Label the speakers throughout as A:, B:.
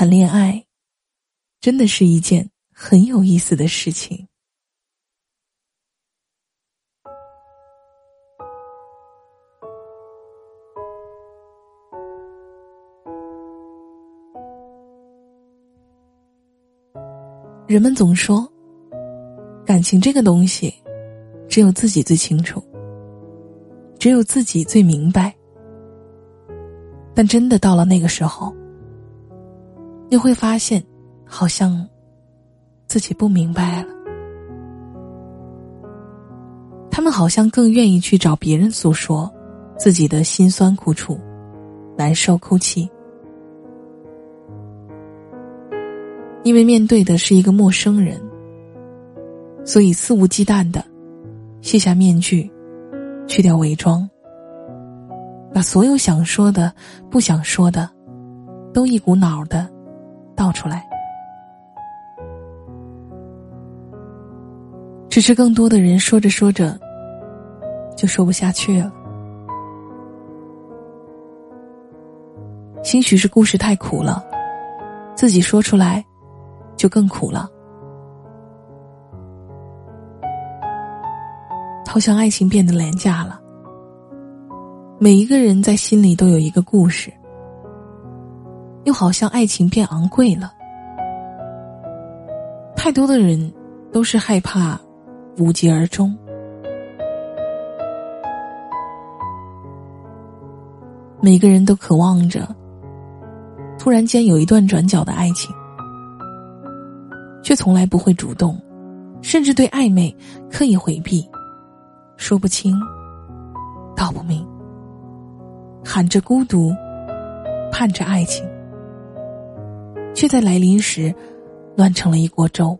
A: 谈恋爱，真的是一件很有意思的事情。人们总说，感情这个东西，只有自己最清楚，只有自己最明白。但真的到了那个时候，你会发现，好像自己不明白了。他们好像更愿意去找别人诉说自己的辛酸苦楚、难受哭泣。因为面对的是一个陌生人，所以肆无忌惮的卸下面具，去掉伪装，把所有想说的、不想说的，都一股脑的倒出来。只是更多的人说着说着，就说不下去了。兴许是故事太苦了，自己说出来。就更苦了，好像爱情变得廉价了。每一个人在心里都有一个故事，又好像爱情变昂贵了。太多的人都是害怕无疾而终，每个人都渴望着突然间有一段转角的爱情。却从来不会主动，甚至对暧昧刻意回避，说不清，道不明，喊着孤独，盼着爱情，却在来临时乱成了一锅粥。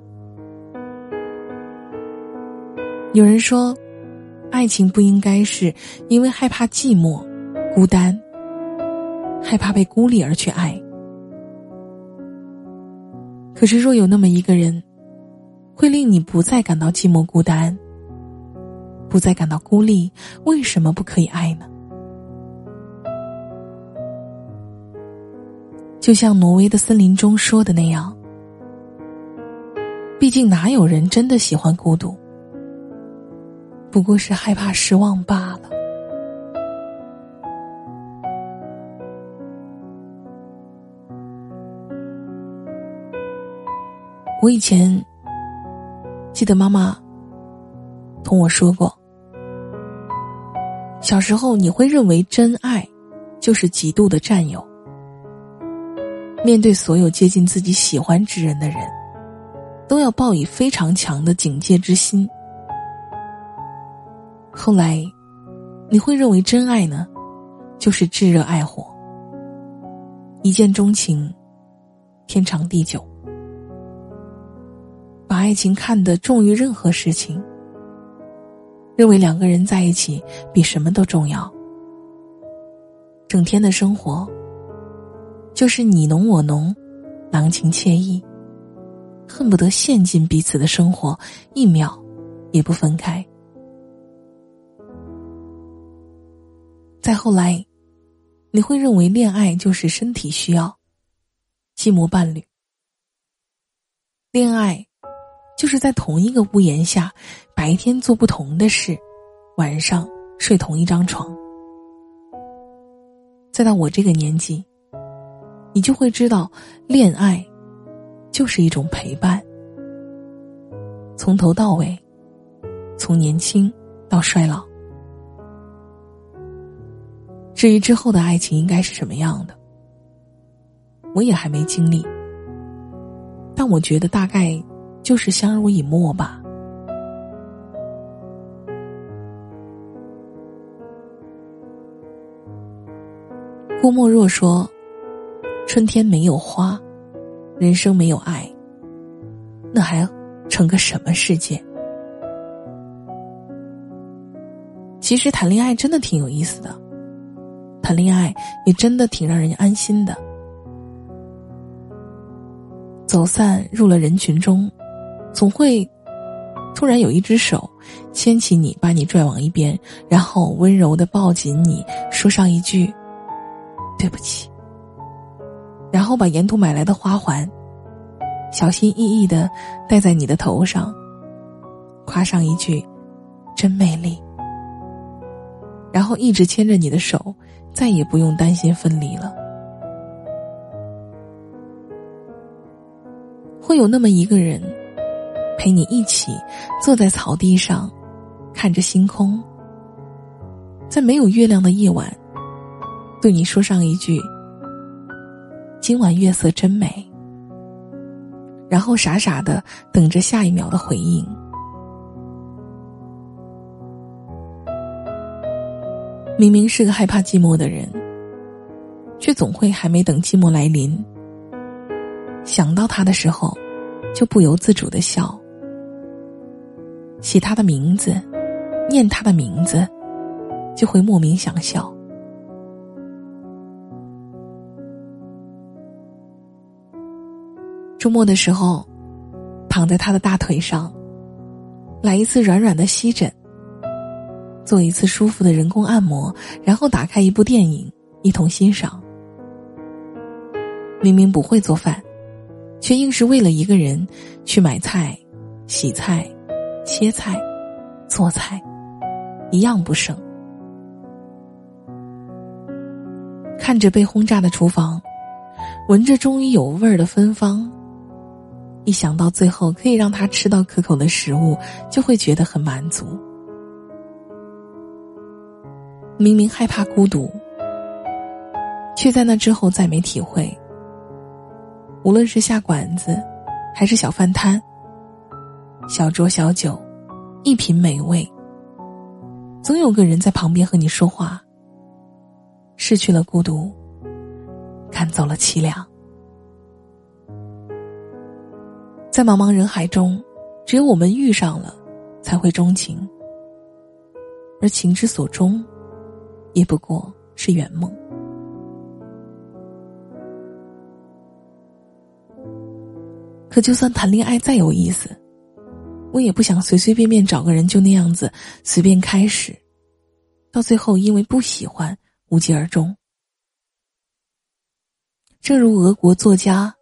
A: 有人说，爱情不应该是因为害怕寂寞、孤单、害怕被孤立而去爱。可是，若有那么一个人，会令你不再感到寂寞孤单，不再感到孤立，为什么不可以爱呢？就像挪威的森林中说的那样，毕竟哪有人真的喜欢孤独，不过是害怕失望罢了。我以前记得妈妈同我说过，小时候你会认为真爱就是极度的占有，面对所有接近自己喜欢之人的人，都要抱以非常强的警戒之心。后来你会认为真爱呢，就是炙热爱火，一见钟情，天长地久。把爱情看得重于任何事情，认为两个人在一起比什么都重要。整天的生活就是你侬我侬，郎情妾意，恨不得陷进彼此的生活，一秒也不分开。再后来，你会认为恋爱就是身体需要，寂寞伴侣，恋爱。就是在同一个屋檐下，白天做不同的事，晚上睡同一张床。再到我这个年纪，你就会知道，恋爱就是一种陪伴，从头到尾，从年轻到衰老。至于之后的爱情应该是什么样的，我也还没经历，但我觉得大概。就是相濡以沫吧。郭沫若说：“春天没有花，人生没有爱，那还成个什么世界？”其实谈恋爱真的挺有意思的，谈恋爱也真的挺让人安心的。走散入了人群中。总会突然有一只手牵起你，把你拽往一边，然后温柔的抱紧你，说上一句：“对不起。”然后把沿途买来的花环，小心翼翼的戴在你的头上，夸上一句“真美丽”，然后一直牵着你的手，再也不用担心分离了。会有那么一个人，陪你一起坐在草地上，看着星空，在没有月亮的夜晚，对你说上一句。今晚月色真美，然后傻傻的等着下一秒的回应。明明是个害怕寂寞的人，却总会还没等寂寞来临，想到他的时候，就不由自主的笑，写他的名字，念他的名字，就会莫名想笑。周末的时候，躺在他的大腿上，来一次软软的吸枕，做一次舒服的人工按摩，然后打开一部电影，一同欣赏。明明不会做饭，却硬是为了一个人去买菜、洗菜、切菜、做菜，一样不剩。看着被轰炸的厨房，闻着终于有味儿的芬芳。一想到最后可以让他吃到可口的食物，就会觉得很满足。明明害怕孤独，却在那之后再没体会。无论是下馆子，还是小饭摊，小酌小酒，一品美味，总有个人在旁边和你说话。失去了孤独，赶走了凄凉。在茫茫人海中，只有我们遇上了，才会钟情。而情之所钟，也不过是圆梦。可就算谈恋爱再有意思，我也不想随随便便找个人就那样子随便开始，到最后因为不喜欢无疾而终。正如俄国作家。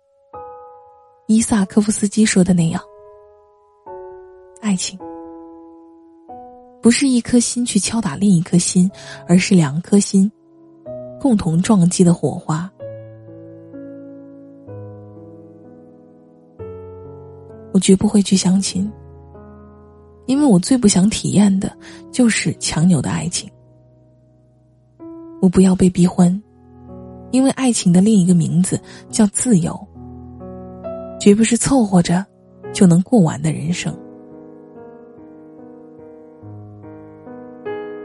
A: 伊萨科夫斯基说的那样，爱情不是一颗心去敲打另一颗心，而是两颗心共同撞击的火花。我绝不会去相亲，因为我最不想体验的就是强扭的爱情。我不要被逼婚，因为爱情的另一个名字叫自由。绝不是凑合着就能过完的人生。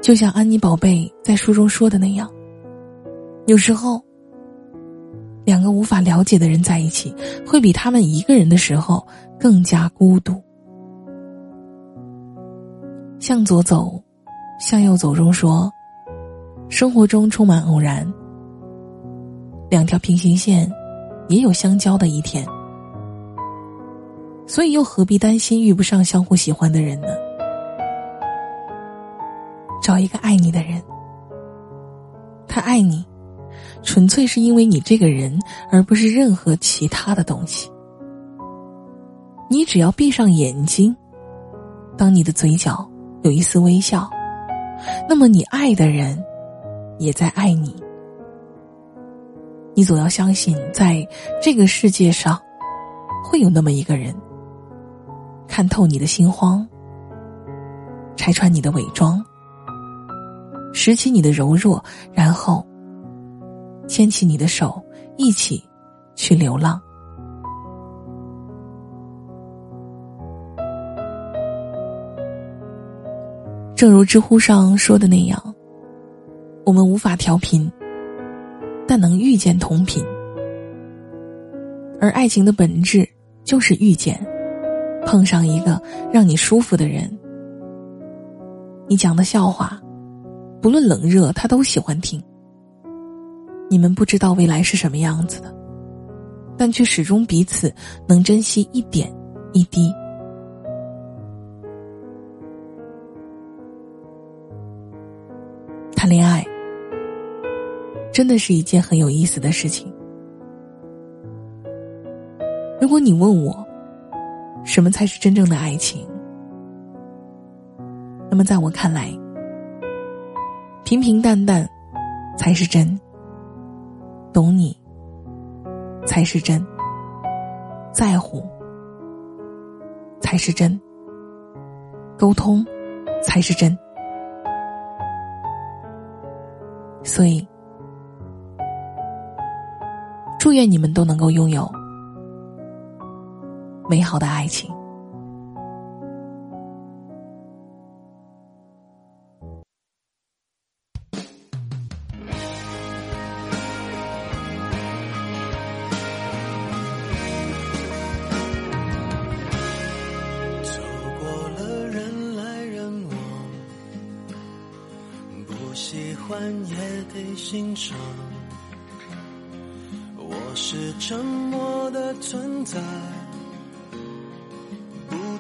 A: 就像安妮宝贝在书中说的那样，有时候，两个无法了解的人在一起，会比他们一个人的时候更加孤独。向左走，向右走中说，生活中充满偶然，两条平行线也有相交的一天。所以，又何必担心遇不上相互喜欢的人呢？找一个爱你的人，他爱你，纯粹是因为你这个人，而不是任何其他的东西。你只要闭上眼睛，当你的嘴角有一丝微笑，那么你爱的人也在爱你。你总要相信，在这个世界上，会有那么一个人。看透你的心慌，拆穿你的伪装，拾起你的柔弱，然后牵起你的手，一起去流浪。正如知乎上说的那样，我们无法调频，但能遇见同频，而爱情的本质就是遇见。碰上一个让你舒服的人，你讲的笑话，不论冷热，他都喜欢听。你们不知道未来是什么样子的，但却始终彼此能珍惜一点一滴。谈恋爱真的是一件很有意思的事情，如果你问我，什么才是真正的爱情？那么在我看来，平平淡淡才是真。懂你才是真，在乎才是真，沟通才是真。所以，祝愿你们都能够拥有美好的爱情。
B: 走过了人来人往不喜欢也得欣赏。我是沉默的存在。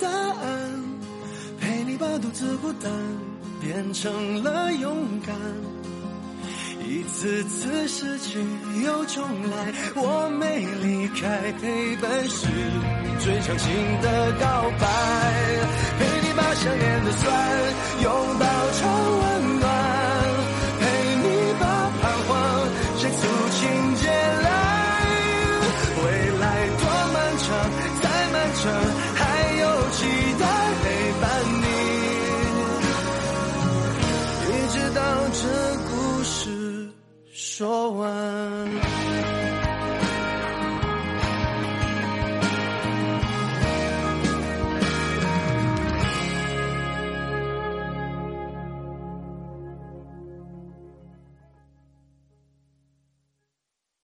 B: 答案，陪你把独自孤单变成了勇敢。一次次失去又重来，我没离开陪伴是最长情的告白。陪你把想念的酸拥抱成温暖，陪你把彷徨写出情节来。未来多漫长，再漫长 sure.